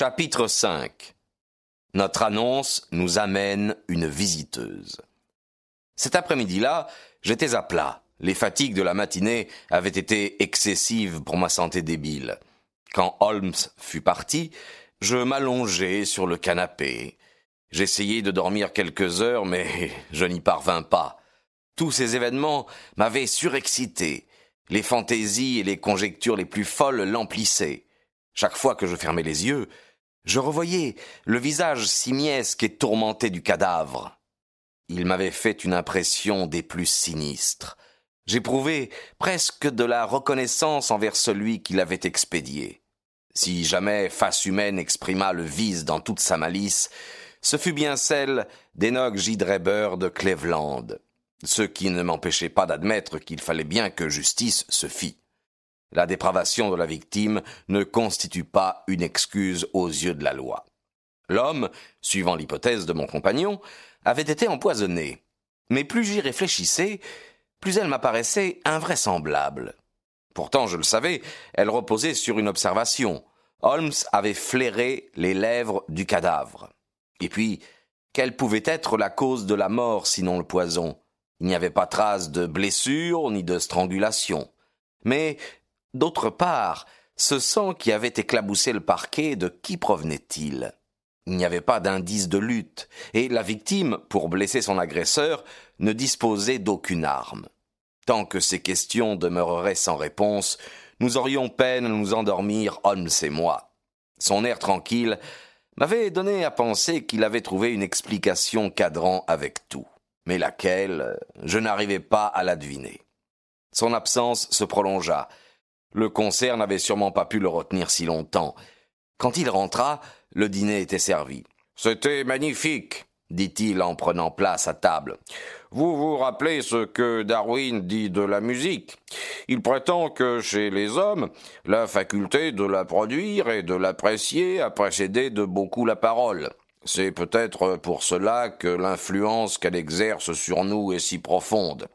Chapitre 5 Notre annonce nous amène une visiteuse. Cet après-midi-là, j'étais à plat. Les fatigues de la matinée avaient été excessives pour ma santé débile. Quand Holmes fut parti, je m'allongeai sur le canapé. J'essayai de dormir quelques heures, mais je n'y parvins pas. Tous ces événements m'avaient surexcité. Les fantaisies et les conjectures les plus folles l'emplissaient. Chaque fois que je fermais les yeux, je revoyais le visage simiesque et tourmenté du cadavre. Il m'avait fait une impression des plus sinistres. J'éprouvais presque de la reconnaissance envers celui qui l'avait expédié. Si jamais face humaine exprima le vice dans toute sa malice, ce fut bien celle d'Enoch J. Dreber de Cleveland, ce qui ne m'empêchait pas d'admettre qu'il fallait bien que justice se fît. La dépravation de la victime ne constitue pas une excuse aux yeux de la loi. L'homme, suivant l'hypothèse de mon compagnon, avait été empoisonné. Mais plus j'y réfléchissais, plus elle m'apparaissait invraisemblable. Pourtant, je le savais, elle reposait sur une observation. Holmes avait flairé les lèvres du cadavre. Et puis, quelle pouvait être la cause de la mort sinon le poison? Il n'y avait pas trace de blessure ni de strangulation. Mais D'autre part, ce sang qui avait éclaboussé le parquet, de qui provenait-il? Il n'y avait pas d'indice de lutte, et la victime, pour blesser son agresseur, ne disposait d'aucune arme. Tant que ces questions demeureraient sans réponse, nous aurions peine à nous endormir, Holmes et moi. Son air tranquille m'avait donné à penser qu'il avait trouvé une explication cadrant avec tout, mais laquelle je n'arrivais pas à la deviner. Son absence se prolongea, le concert n'avait sûrement pas pu le retenir si longtemps. Quand il rentra, le dîner était servi. C'était magnifique, dit-il en prenant place à table. Vous vous rappelez ce que Darwin dit de la musique? Il prétend que chez les hommes, la faculté de la produire et de l'apprécier a précédé de beaucoup la parole. C'est peut-être pour cela que l'influence qu'elle exerce sur nous est si profonde.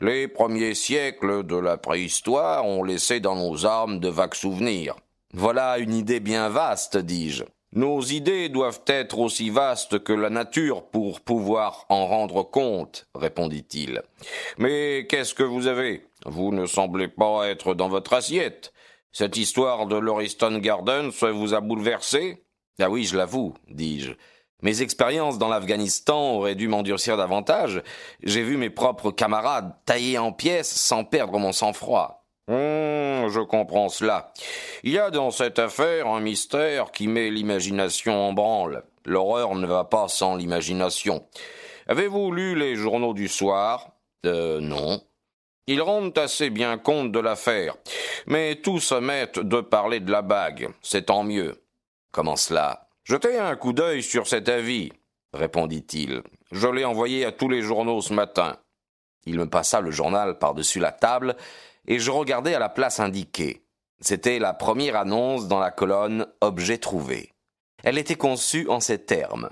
Les premiers siècles de la préhistoire ont laissé dans nos armes de vagues souvenirs. Voilà une idée bien vaste, dis-je. Nos idées doivent être aussi vastes que la nature pour pouvoir en rendre compte, répondit-il. Mais qu'est-ce que vous avez? Vous ne semblez pas être dans votre assiette. Cette histoire de Lauriston Gardens vous a bouleversé? Ah oui, je l'avoue, dis-je. Mes expériences dans l'Afghanistan auraient dû m'endurcir davantage. J'ai vu mes propres camarades taillés en pièces sans perdre mon sang-froid. Hum, je comprends cela. Il y a dans cette affaire un mystère qui met l'imagination en branle. L'horreur ne va pas sans l'imagination. Avez-vous lu les journaux du soir? Euh, non. Ils rendent assez bien compte de l'affaire. Mais tous se mettent de parler de la bague. C'est tant mieux. Comment cela Jetez un coup d'œil sur cet avis, répondit-il. Je l'ai envoyé à tous les journaux ce matin. Il me passa le journal par-dessus la table, et je regardai à la place indiquée. C'était la première annonce dans la colonne Objet trouvé. Elle était conçue en ces termes.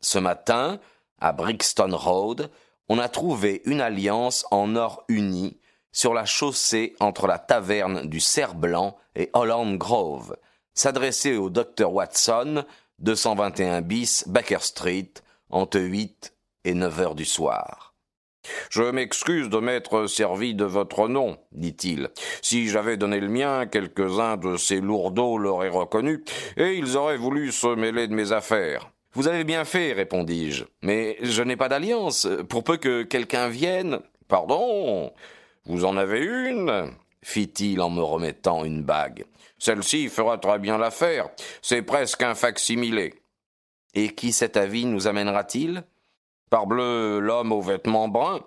Ce matin, à Brixton Road, on a trouvé une alliance en or uni sur la chaussée entre la taverne du Cerf Blanc et Holland Grove, s'adresser au docteur Watson, 221 bis Baker Street, entre 8 et 9 heures du soir. Je m'excuse de m'être servi de votre nom, dit-il. Si j'avais donné le mien, quelques-uns de ces lourdeaux l'auraient reconnu, et ils auraient voulu se mêler de mes affaires. Vous avez bien fait, répondis-je. Mais je n'ai pas d'alliance. Pour peu que quelqu'un vienne. Pardon. Vous en avez une fit-il en me remettant une bague. Celle-ci fera très bien l'affaire. C'est presque un fac-similé. Et qui cet avis nous amènera-t-il? Parbleu, l'homme aux vêtements bruns.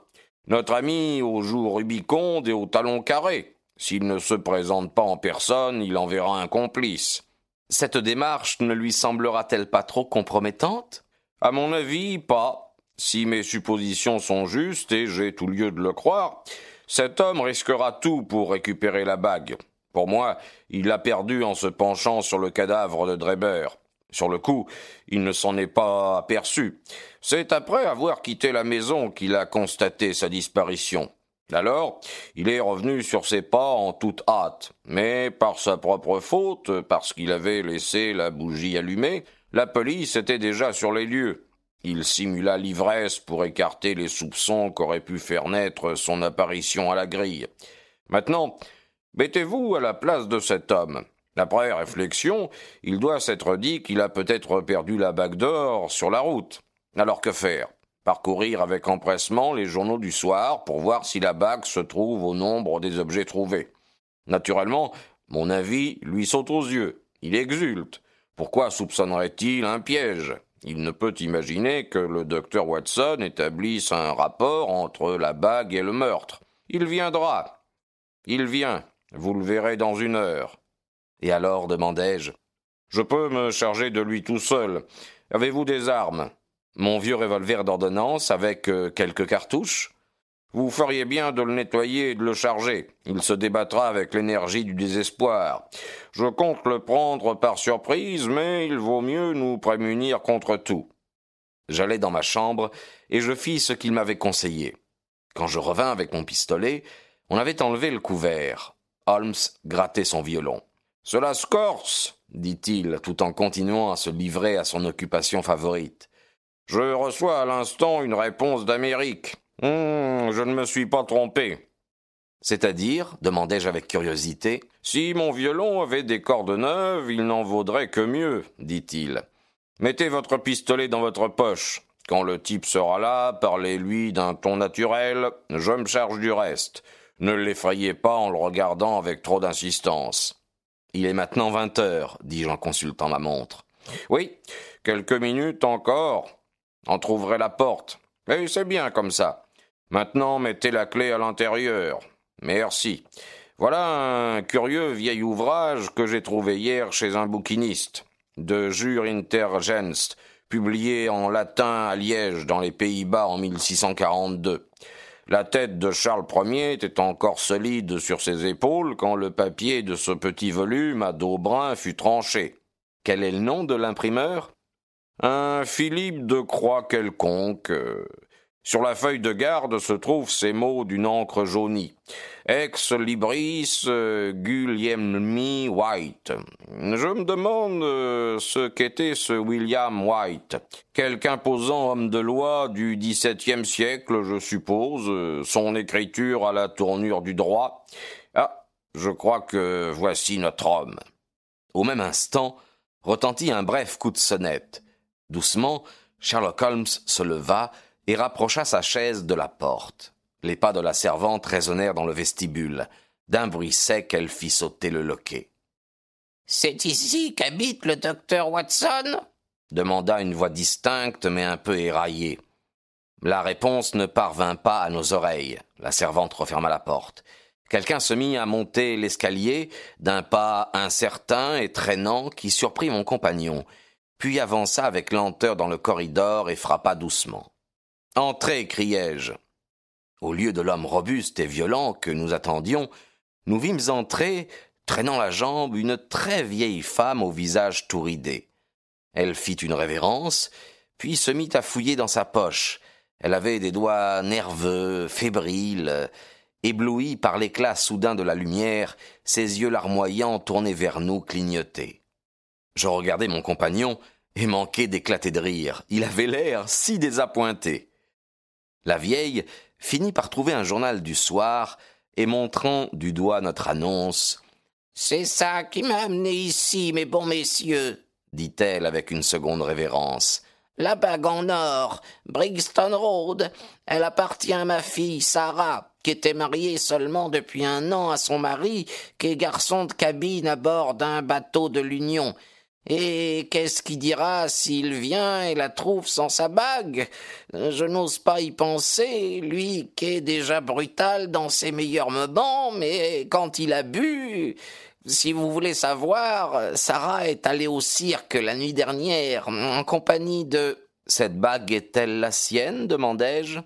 Notre ami aux joues rubicondes et aux talons carrés. S'il ne se présente pas en personne, il enverra un complice. Cette démarche ne lui semblera-t-elle pas trop compromettante? À mon avis, pas. Si mes suppositions sont justes, et j'ai tout lieu de le croire, cet homme risquera tout pour récupérer la bague. Pour moi, il l'a perdue en se penchant sur le cadavre de Dreber. Sur le coup, il ne s'en est pas aperçu. C'est après avoir quitté la maison qu'il a constaté sa disparition. Alors, il est revenu sur ses pas en toute hâte, mais par sa propre faute, parce qu'il avait laissé la bougie allumée, la police était déjà sur les lieux. Il simula l'ivresse pour écarter les soupçons qu'aurait pu faire naître son apparition à la grille. Maintenant, mettez-vous à la place de cet homme. Après réflexion, il doit s'être dit qu'il a peut-être perdu la bague d'or sur la route. Alors que faire? Parcourir avec empressement les journaux du soir pour voir si la bague se trouve au nombre des objets trouvés? Naturellement, mon avis lui saute aux yeux. Il exulte. Pourquoi soupçonnerait-il un piège? Il ne peut imaginer que le docteur Watson établisse un rapport entre la bague et le meurtre. Il viendra. Il vient. Vous le verrez dans une heure. Et alors demandai-je. Je peux me charger de lui tout seul. Avez-vous des armes? Mon vieux revolver d'ordonnance avec euh, quelques cartouches? Vous feriez bien de le nettoyer et de le charger. Il se débattra avec l'énergie du désespoir. Je compte le prendre par surprise, mais il vaut mieux nous prémunir contre tout. J'allai dans ma chambre et je fis ce qu'il m'avait conseillé. Quand je revins avec mon pistolet, on avait enlevé le couvert. Holmes grattait son violon. Cela se corse, dit-il, tout en continuant à se livrer à son occupation favorite. Je reçois à l'instant une réponse d'Amérique. Hum, je ne me suis pas trompé. C'est-à-dire, demandai-je avec curiosité. Si mon violon avait des cordes neuves, il n'en vaudrait que mieux, dit-il. Mettez votre pistolet dans votre poche. Quand le type sera là, parlez-lui d'un ton naturel, je me charge du reste. Ne l'effrayez pas en le regardant avec trop d'insistance. Il est maintenant vingt heures, dis-je en consultant ma montre. Oui, quelques minutes encore. On trouverait la porte. Mais c'est bien comme ça. Maintenant, mettez la clé à l'intérieur. Merci. Voilà un curieux vieil ouvrage que j'ai trouvé hier chez un bouquiniste, de Jure Intergenst, publié en latin à Liège, dans les Pays-Bas en 1642. La tête de Charles Ier était encore solide sur ses épaules quand le papier de ce petit volume à dos brun fut tranché. Quel est le nom de l'imprimeur? Un Philippe de Croix quelconque. Sur la feuille de garde se trouvent ces mots d'une encre jaunie. Ex libris euh, Gulielmi White. Je me demande euh, ce qu'était ce William White. Quelque imposant homme de loi du XVIIe siècle, je suppose, euh, son écriture à la tournure du droit. Ah, je crois que voici notre homme. Au même instant, retentit un bref coup de sonnette. Doucement, Sherlock Holmes se leva et rapprocha sa chaise de la porte. Les pas de la servante résonnèrent dans le vestibule. D'un bruit sec, elle fit sauter le loquet. C'est ici qu'habite le docteur Watson? demanda une voix distincte mais un peu éraillée. La réponse ne parvint pas à nos oreilles. La servante referma la porte. Quelqu'un se mit à monter l'escalier d'un pas incertain et traînant qui surprit mon compagnon, puis avança avec lenteur dans le corridor et frappa doucement. Entrez, criai-je. Au lieu de l'homme robuste et violent que nous attendions, nous vîmes entrer, traînant la jambe, une très vieille femme au visage tout ridé. Elle fit une révérence, puis se mit à fouiller dans sa poche. Elle avait des doigts nerveux, fébriles, éblouis par l'éclat soudain de la lumière, ses yeux larmoyants tournés vers nous clignotaient. Je regardai mon compagnon et manquai d'éclater de rire. Il avait l'air si désappointé. La vieille finit par trouver un journal du soir et montrant du doigt notre annonce. C'est ça qui m'a amené ici, mes bons messieurs, dit-elle avec une seconde révérence. La bague en or, Brixton Road, elle appartient à ma fille Sarah, qui était mariée seulement depuis un an à son mari, qui est garçon de cabine à bord d'un bateau de l'Union. Et qu'est-ce qu'il dira s'il vient et la trouve sans sa bague? Je n'ose pas y penser, lui qui est déjà brutal dans ses meilleurs moments, mais quand il a bu... Si vous voulez savoir, Sarah est allée au cirque la nuit dernière, en compagnie de... Cette bague est-elle la sienne? demandai-je.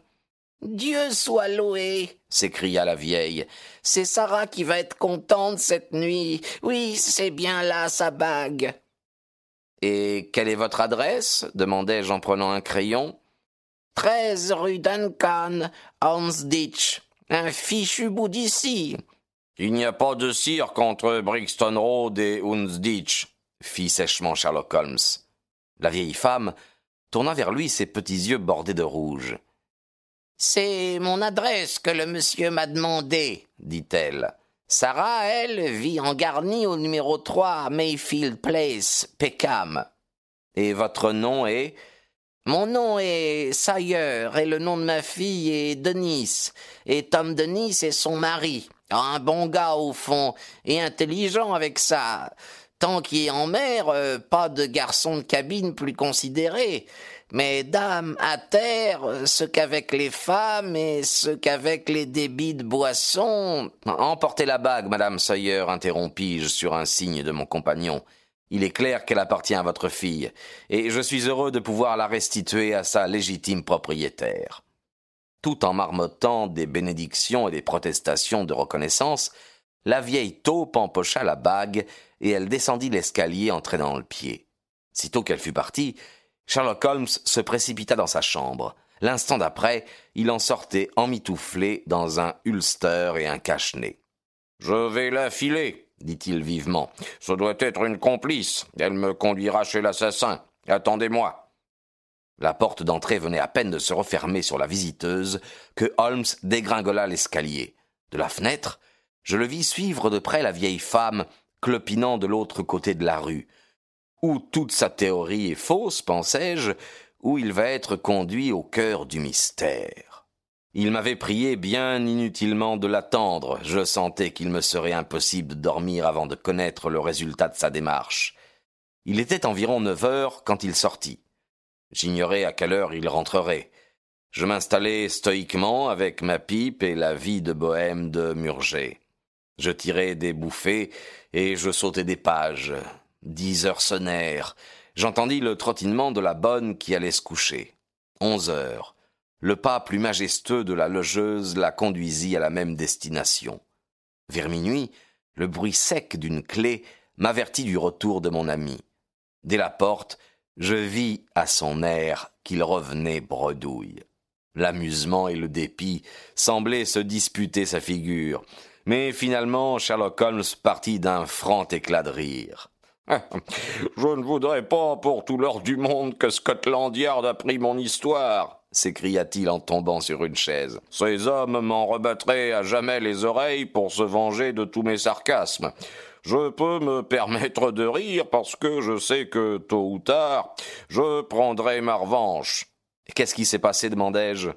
Dieu soit loué s'écria la vieille. C'est Sarah qui va être contente cette nuit. Oui, c'est bien là sa bague. Et quelle est votre adresse? demandai-je en prenant un crayon. Treize rue Duncan, Ditch. Un fichu bout d'ici. Il n'y a pas de cirque entre Brixton Road et Ditch, fit sèchement Sherlock Holmes. La vieille femme tourna vers lui ses petits yeux bordés de rouge. C'est mon adresse que le monsieur m'a demandé, dit-elle. Sarah, elle, vit en garni au numéro 3 Mayfield Place, Peckham. Et votre nom est? Mon nom est Sayer et le nom de ma fille est Denis. Et Tom Denis est son mari. Un bon gars au fond et intelligent avec ça. Tant qu'il est en mer, euh, pas de garçon de cabine plus considéré. Mais dame, à terre, ce qu'avec les femmes et ce qu'avec les débits de boissons. Emportez la bague, madame Sawyer, interrompis-je sur un signe de mon compagnon. Il est clair qu'elle appartient à votre fille, et je suis heureux de pouvoir la restituer à sa légitime propriétaire. Tout en marmottant des bénédictions et des protestations de reconnaissance, la vieille taupe empocha la bague et elle descendit l'escalier en traînant le pied. Sitôt qu'elle fut partie, Sherlock Holmes se précipita dans sa chambre. L'instant d'après, il en sortait emmitouflé dans un ulster et un cache-nez. Je vais la filer, dit-il vivement. Ce doit être une complice. Elle me conduira chez l'assassin. Attendez-moi. La porte d'entrée venait à peine de se refermer sur la visiteuse que Holmes dégringola l'escalier. De la fenêtre, je le vis suivre de près la vieille femme clopinant de l'autre côté de la rue. Ou toute sa théorie est fausse, pensais-je, ou il va être conduit au cœur du mystère. Il m'avait prié bien inutilement de l'attendre, je sentais qu'il me serait impossible de dormir avant de connaître le résultat de sa démarche. Il était environ neuf heures quand il sortit. J'ignorais à quelle heure il rentrerait. Je m'installai stoïquement avec ma pipe et la vie de bohème de Murger. Je tirais des bouffées et je sautais des pages. Dix heures sonnèrent. J'entendis le trottinement de la bonne qui allait se coucher. Onze heures. Le pas plus majestueux de la logeuse la conduisit à la même destination. Vers minuit, le bruit sec d'une clé m'avertit du retour de mon ami. Dès la porte, je vis à son air qu'il revenait bredouille. L'amusement et le dépit semblaient se disputer sa figure. Mais finalement, Sherlock Holmes partit d'un franc éclat de rire. Je ne voudrais pas pour tout l'or du monde que Scotland Yard apprit mon histoire, s'écria-t-il en tombant sur une chaise. Ces hommes m'en rebattraient à jamais les oreilles pour se venger de tous mes sarcasmes. Je peux me permettre de rire parce que je sais que, tôt ou tard, je prendrai ma revanche. Qu'est-ce qui s'est passé demandai-je?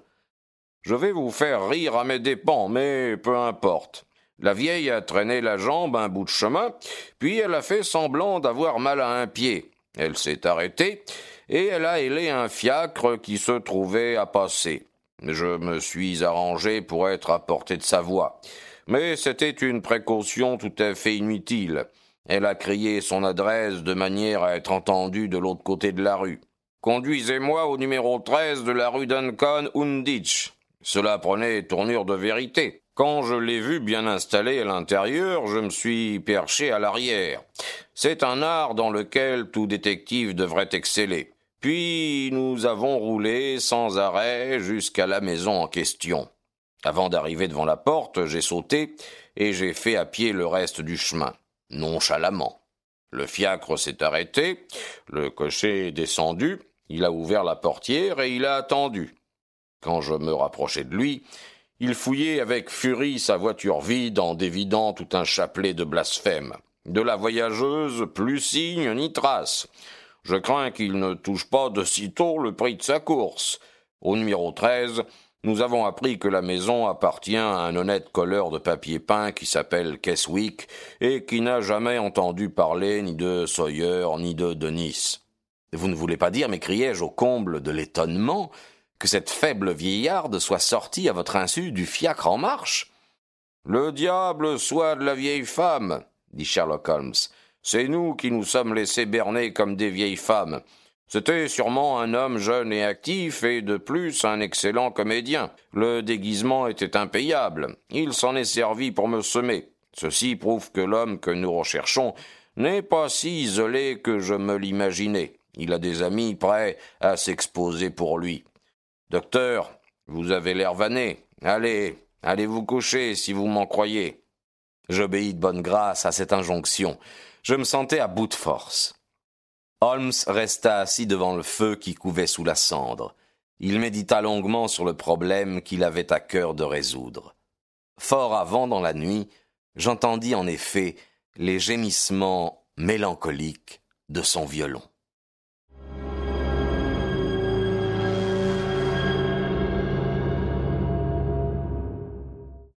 Je vais vous faire rire à mes dépens, mais peu importe. La vieille a traîné la jambe un bout de chemin, puis elle a fait semblant d'avoir mal à un pied. Elle s'est arrêtée, et elle a hélé un fiacre qui se trouvait à passer. Je me suis arrangé pour être à portée de sa voix. Mais c'était une précaution tout à fait inutile. Elle a crié son adresse de manière à être entendue de l'autre côté de la rue. Conduisez-moi au numéro 13 de la rue Duncan Unditch. Cela prenait tournure de vérité. Quand je l'ai vu bien installé à l'intérieur, je me suis perché à l'arrière. C'est un art dans lequel tout détective devrait exceller. Puis nous avons roulé sans arrêt jusqu'à la maison en question. Avant d'arriver devant la porte, j'ai sauté et j'ai fait à pied le reste du chemin, nonchalamment. Le fiacre s'est arrêté, le cocher est descendu, il a ouvert la portière et il a attendu. Quand je me rapprochai de lui, il fouillait avec furie sa voiture vide en dévidant tout un chapelet de blasphèmes. De la voyageuse, plus signe ni trace. Je crains qu'il ne touche pas de sitôt le prix de sa course. Au numéro 13, Nous avons appris que la maison appartient à un honnête colleur de papier peint qui s'appelle Keswick et qui n'a jamais entendu parler ni de Sawyer ni de Denis. Vous ne voulez pas dire, m'écriai-je au comble de l'étonnement, que cette faible vieillarde soit sortie à votre insu du fiacre en marche Le diable soit de la vieille femme, dit Sherlock Holmes. C'est nous qui nous sommes laissés berner comme des vieilles femmes. C'était sûrement un homme jeune et actif, et de plus un excellent comédien. Le déguisement était impayable. Il s'en est servi pour me semer. Ceci prouve que l'homme que nous recherchons n'est pas si isolé que je me l'imaginais. Il a des amis prêts à s'exposer pour lui. Docteur, vous avez l'air vanné. Allez, allez vous coucher si vous m'en croyez. J'obéis de bonne grâce à cette injonction. Je me sentais à bout de force. Holmes resta assis devant le feu qui couvait sous la cendre. Il médita longuement sur le problème qu'il avait à cœur de résoudre. Fort avant dans la nuit, j'entendis en effet les gémissements mélancoliques de son violon.